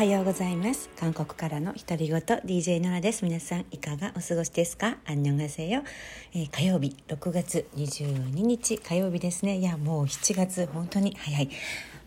はようございます。韓国からの独り言 DJ ノラです。皆さんいかがお過ごしですか？アンニョンガセヨ、えー、火曜日6月22日火曜日ですね。いやもう7月本当に早い。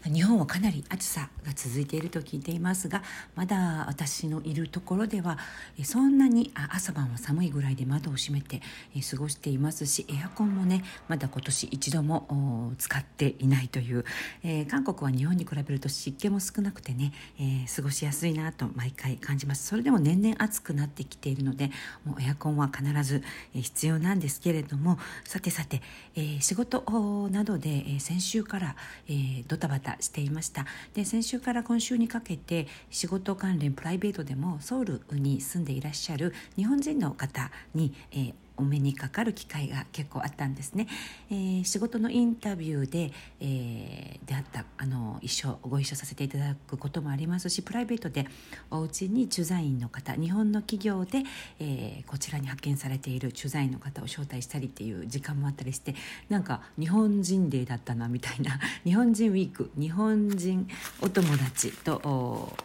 日本はかなり暑さが続いていると聞いていますがまだ私のいるところではそんなに朝晩は寒いぐらいで窓を閉めて過ごしていますしエアコンもねまだ今年一度も使っていないという、えー、韓国は日本に比べると湿気も少なくてね、えー、過ごしやすいなと毎回感じます。それでも年々暑くなってきているのでもうエアコンは必ず必要なんですけれどもさてさて、えー、仕事などで先週から、えドタバタしていました。で先週から今週にかけて仕事関連プライベートでもソウルに住んでいらっしゃる日本人の方に、えー、お目にかかる機会が結構あったんですね、えー、仕事のインタビューで、えー、出会ったあの一緒ご一緒させていただくこともありますしプライベートでお家に駐在員の方日本の企業で、えー、こちらに派遣されている駐在員の方を招待したりっていう時間もあったりしてなんか日本人デーだったなみたいな。日本人ウィーク日本人お友達と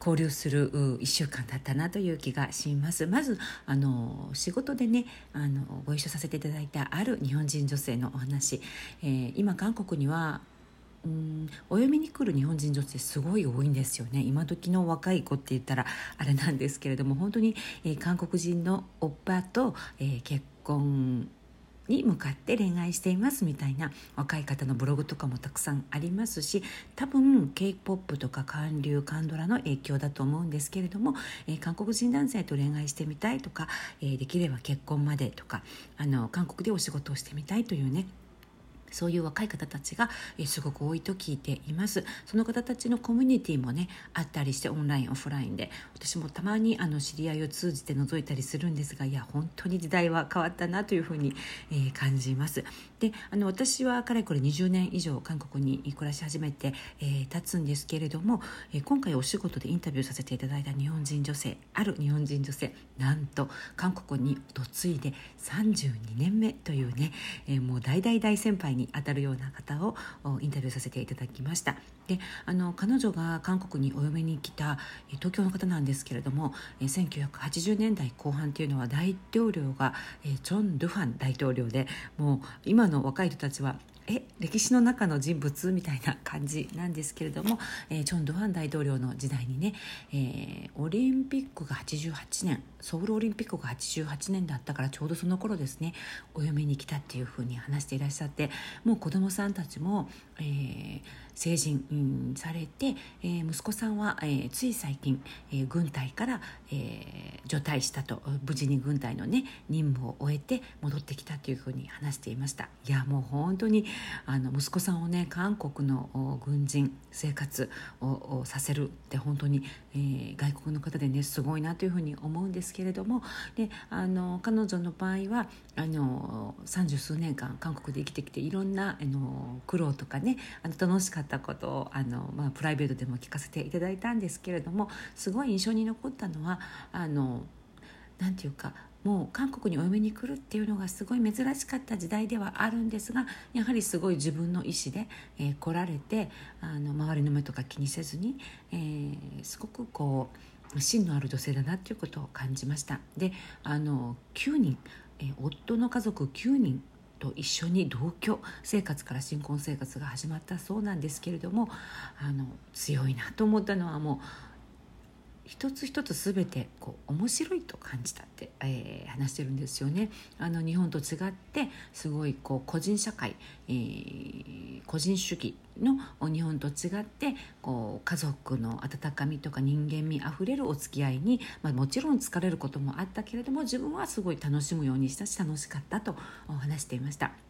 交流する1週間だったなという気がします。まずあの仕事でねあのご一緒させていただいたある日本人女性のお話、えー、今韓国にはうんお読みに来る日本人女性すごい多いんですよね。今時の若い子って言ったらあれなんですけれども本当に、えー、韓国人のおっぱと、えー、結婚に向かって恋愛していますみたいな若い方のブログとかもたくさんありますし多分 k p o p とか韓流韓ドラの影響だと思うんですけれども、えー、韓国人男性と恋愛してみたいとか、えー、できれば結婚までとかあの韓国でお仕事をしてみたいというねそういう若い方たちが、えすごく多いと聞いています。その方たちのコミュニティもねあったりしてオンラインオフラインで私もたまにあの知り合いを通じて覗いたりするんですがいや本当に時代は変わったなというふうに、えー、感じます。であの私はかれこれ20年以上韓国に暮らし始めて、えー、経つんですけれども、えー、今回お仕事でインタビューさせていただいた日本人女性ある日本人女性なんと韓国に嫁いで32年目というね、えー、もう大大大先輩ににあたるような方をインタビューさせていただきました。であの彼女が韓国にお嫁に来た東京の方なんですけれども1980年代後半っていうのは大統領がチョン・ドゥファン大統領でもう今の若い人たちはえ歴史の中の人物みたいな感じなんですけれども、えー、チョン・ドゥファン大統領の時代にね、えー、オリンピックが88年ソウルオリンピックが88年だったからちょうどその頃ですねお嫁に来たっていうふうに話していらっしゃってもう子どもさんたちも、えー、成人されて、えー、息子さんは、えー、つい最近、えー、軍隊から、えー、除隊したと無事に軍隊のね任務を終えて戻ってきたというふうに話していました。いやもう本当にあの息子さんをね韓国の軍人生活をさせるって本当に、えー、外国の方でねすごいなというふうに思うんですけれどもであの彼女の場合はあの三十数年間韓国で生きてきていろんなあの苦労とかねあの楽しかったことをあの、まあ、プライベートでも聞かせていただいたんですけれどもすごい印象に残ったのはあのなんていうかもう韓国にお嫁に来るっていうのがすごい珍しかった時代ではあるんですがやはりすごい自分の意思で、えー、来られてあの周りの目とか気にせずに、えー、すごくこう芯のある女性だなっていうことを感じました。であの9人、えー、夫の家族9人と一緒に同居生活から新婚生活が始まったそうなんですけれどもあの強いなと思ったのはもう一つ一つ全てこう面白いと感じたって、えー、話してるんですよね。あの日本と違ってすごいこう個人社会、えー、個人主義の日本と違ってこう家族の温かみとか人間味あふれるお付き合いに、まあ、もちろん疲れることもあったけれども自分はすごい楽しむようにしたし楽しかったと話していました。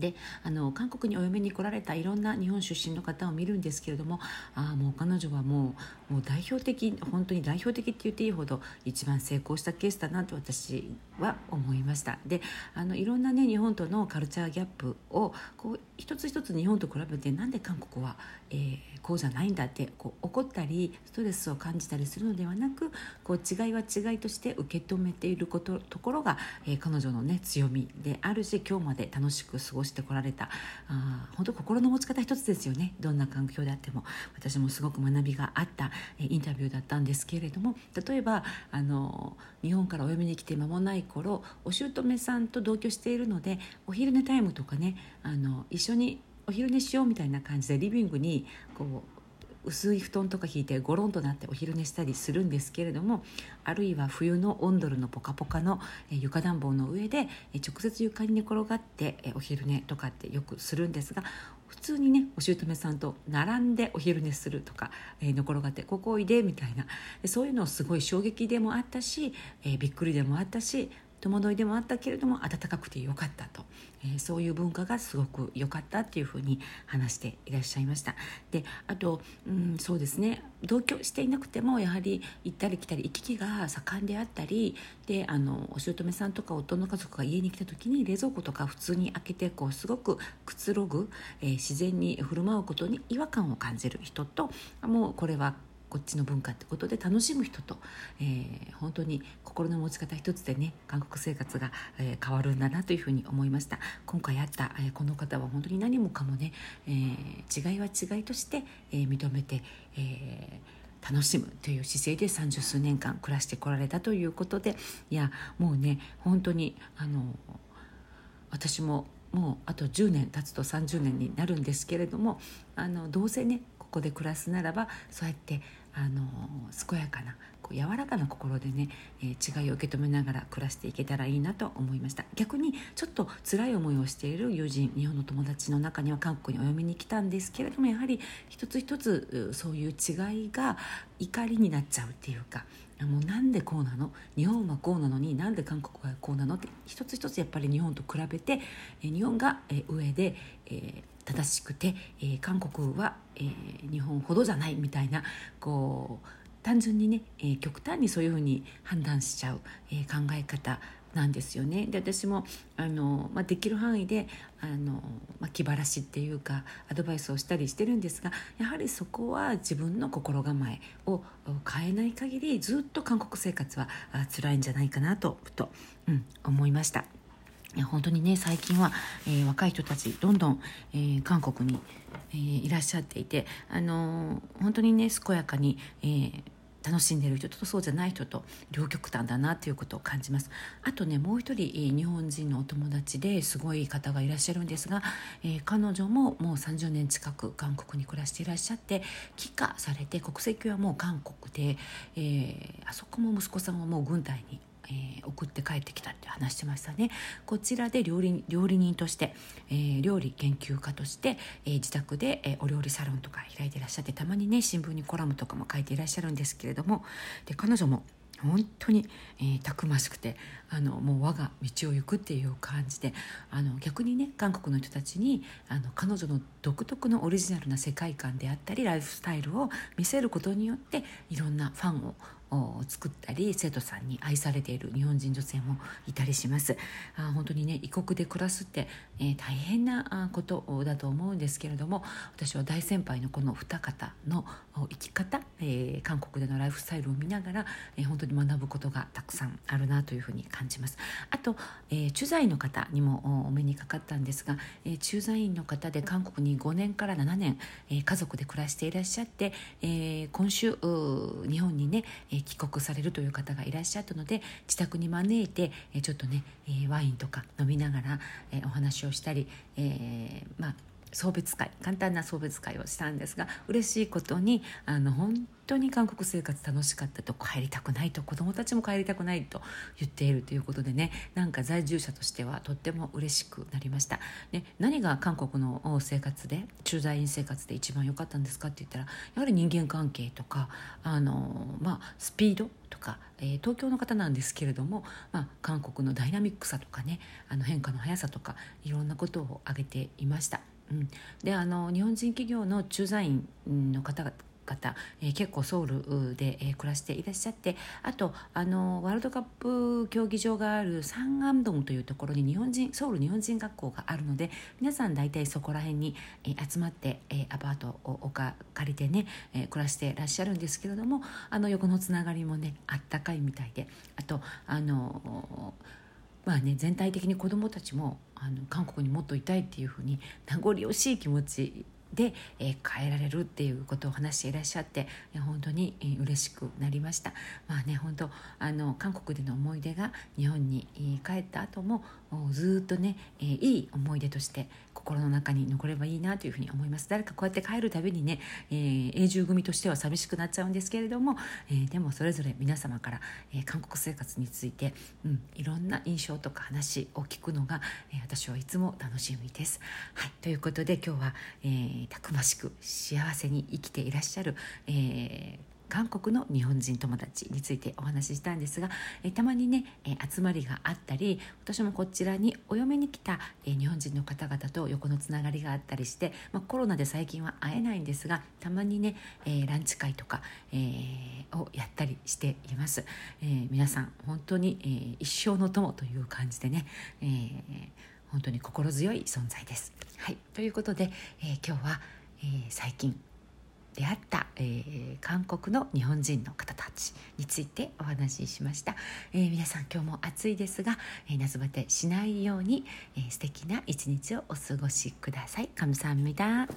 であの韓国にお嫁に来られたいろんな日本出身の方を見るんですけれどもあもう彼女はもうもう代表的本当に代表的って言っていいほど一番成功したケースだなと私は思いました。であのいろんなね日本とのカルチャーギャップをこう一つ一つ日本と比べてなんで韓国は、えー、こうじゃないんだってこう怒ったりストレスを感じたりするのではなくこう違いは違いとして受け止めていることところが、えー、彼女のね強みであるし今日まで楽しく過ごししてこられた。あ本当心の持ち方一つですよね。どんな環境であっても。私もすごく学びがあった、インタビューだったんですけれども。例えばあの日本からお嫁に来て間もない頃お姑さんと同居しているのでお昼寝タイムとかねあの一緒にお昼寝しようみたいな感じでリビングにこう薄い布団とか引いてゴロンとなってお昼寝したりするんですけれどもあるいは冬のオンドルのポカポカの床暖房の上で直接床に寝転がってお昼寝とかってよくするんですが普通にねお姑さんと並んでお昼寝するとか、えー、寝転がって「ここおいで」みたいなそういうのすごい衝撃でもあったし、えー、びっくりでもあったし戸惑いでもあったけれども温かくてよかったと、えー、そういう文化がすごく良かったっていうふうに話していらっしゃいました。であと、うん、そうですね。同居していなくてもやはり行ったり来たり行き来が盛んであったりであのお姑さんとか夫の家族が家に来た時に冷蔵庫とか普通に開けてこうすごくくつろぐ、えー、自然に振る舞うことに違和感を感じる人ともうこれはこっちの文化ってことで楽しむ人と、えー、本当に心の持ち方一つでね韓国生活が、えー、変わるんだなというふうに思いました。今回会った、えー、この方は本当に何もかもね、えー、違いは違いとして、えー、認めて、えー、楽しむという姿勢で三十数年間暮らしてこられたということでいやもうね本当にあの私ももうあと10年経つと30年になるんですけれどもあのどうせねここで暮らすならばそうやってあの健やかなこう柔らかな心でね、えー、違いを受け止めながら暮らしていけたらいいなと思いました。逆にちょっと辛い思いをしている友人日本の友達の中には韓国にお嫁に来たんですけれどもやはり一つ一つそういう違いが怒りになっちゃうっていうかもうなんでこうなの？日本はこうなのになんで韓国はこうなの？って一つ一つやっぱり日本と比べて日本が上で、えー正しくて、えー、韓国は、えー、日本ほどじゃないみたいなこう単純にね、えー、極端にそういうふうに判断しちゃう、え考え方なんですよねで私もあの、まあ、できる範囲であの、まあ、気晴らしっていうかアドバイスをしたりしてるんですがやはりそこは自分の心構えを変えない限りずっと韓国生活は辛いんじゃないかなとと、うん、思いました。本当にね最近は、えー、若い人たちどんどん、えー、韓国に、えー、いらっしゃっていて、あの本当にね健やかに、え楽しんでる人とそうじゃない人と両極端だなということを感じます。あとねもう一人日本人のお友達ですごい方がいらっしゃるんですが、えー、彼女ももう30年近く韓国に暮らしていらっしゃって帰化されて国籍はもう韓国で、えー、あそこも息子さんはもう軍隊にえー、送って帰ってきたって話してましたね。こちらで料理料理人として、えー、料理研究家として、えー、自宅で、えお料理サロンとか開いていらっしゃってたまにね新聞にコラムとかも書いていらっしゃるんですけれどもで彼女も本当に、えー、たくましくてあのもう我が道を行くっていう感じであの逆にね韓国の人たちにあの彼女の独特のオリジナルな世界観であったりライフスタイルを見せることによっていろんなファンをを作ったり生徒さんに愛されている日本人女性もいたりします。あ本当にね異国で暮らすって、えー、大変なことだと思うんですけれども私は大先輩のこの二方の生き方、えー、韓国でのライフスタイルを見ながら、えー、本当に学ぶことがたくさんあるなというふうに感じます。あと、えー、駐在員の方にもお目にかかったんですが、えー、駐在員の方で韓国に5年から7年、えー、家族で暮らしていらっしゃって、えー、今週日本にね、え帰国されるという方がいらっしゃったので自宅に招いてえちょっとねえワインとか飲みながらえお話をしたり、えー、まあ送別会簡単な送別会をしたんですが嬉しいことにあの本当に韓国生活楽しかったと帰りたくないと子どもたちも帰りたくないと言っているということでねなんか在住者としてはとっても嬉しくなりました、ね、何が韓国の生活で駐在員生活で一番良かったんですかって言ったらやはり人間関係とかあの、まあ、スピードとか、えー、東京の方なんですけれども、まあ、韓国のダイナミックさとかねあの変化の速さとかいろんなことを挙げていました。うん、であの日本人企業の駐在員の方々、え、結構ソウルで、え、暮らしていらっしゃってあとあのワールドカップ競技場があるサンアンドンというところに日本人ソウル日本人学校があるので皆さん大体そこら辺に、え、集まって、え、アパートをおか借りてね、え、暮らしてらっしゃるんですけれどもあの横のつながりもねあったかいみたいであとあのまあね全体的に子どもたちもあの韓国にもっといたいっていうふうに名残惜しい気持ちで、えー、変えられるっていうことを話していらっしゃって本当に、え、嬉しくなりました。まあね本当あの韓国での思い出が日本に、帰った後もずっとね、えー、いい思い出として心の中に残ればいいなというふうに思います誰かこうやって帰るたびにね、えー、永住組としては寂しくなっちゃうんですけれども、えー、でもそれぞれ皆様から、えー、韓国生活について、うん、いろんな印象とか話を聞くのが、えー、私はいつも楽しみです。はい、ということで今日は、えー、たくましく幸せに生きていらっしゃる、えー韓国の日本人友達についてお話ししたんですが、えたまにね、え集まりがあったり私もこちらにお嫁に来た、え日本人の方々と横のつながりがあったりして、まあ、コロナで最近は会えないんですがたまにね、えランチ会とか、えー、をやったりしています、えー、皆さん本当に、えー、一生の友という感じでね、えー、本当に心強い存在です。はい、ということで、え今日は、え最近出会った、えー、韓国の日本人の方たちについてお話ししました、えー、皆さん今日も暑いですが、えー、夏バテしないように、えー、素敵な一日をお過ごしください。감사합니 다。